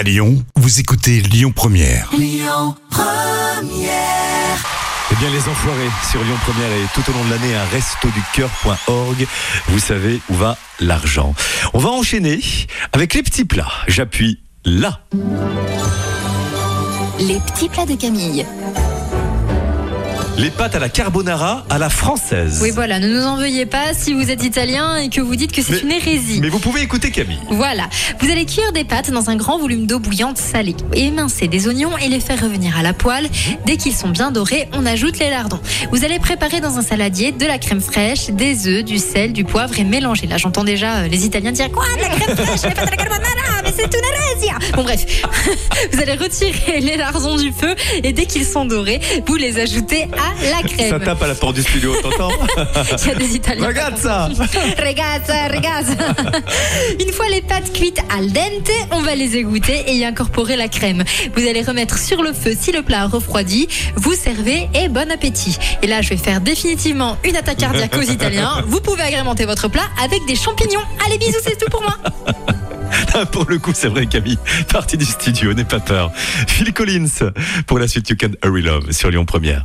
À Lyon, vous écoutez Lyon Première. Eh bien, les enfoirés sur Lyon Première et tout au long de l'année, un restoducœur.org. Vous savez où va l'argent. On va enchaîner avec les petits plats. J'appuie là. Les petits plats de Camille. Les pâtes à la carbonara à la française. Oui, voilà, ne nous en veuillez pas si vous êtes italien et que vous dites que c'est une hérésie. Mais vous pouvez écouter Camille. Voilà, vous allez cuire des pâtes dans un grand volume d'eau bouillante salée. Émincer des oignons et les faire revenir à la poêle. Dès qu'ils sont bien dorés, on ajoute les lardons. Vous allez préparer dans un saladier de la crème fraîche, des œufs, du sel, du poivre et mélanger. Là, j'entends déjà euh, les Italiens dire quoi de la crème fraîche, les pâtes à la carbonara, mais c'est une hérésie. Bon bref, vous allez retirer les lardons du feu et dès qu'ils sont dorés, vous les ajoutez à la crème. Ça tape à la porte du studio, t'entends Il y a des Italiens. Regarde ça ragazza. Une fois les pâtes cuites al dente, on va les égoutter et y incorporer la crème. Vous allez remettre sur le feu si le plat a refroidi. Vous servez et bon appétit. Et là, je vais faire définitivement une attaque cardiaque aux Italiens. Vous pouvez agrémenter votre plat avec des champignons. Allez, bisous, c'est tout pour moi. Ah, Pour le coup, c'est vrai, Camille. Partie du studio, n'aie pas peur. Phil Collins pour la suite You Can Hurry Love sur Lyon Première.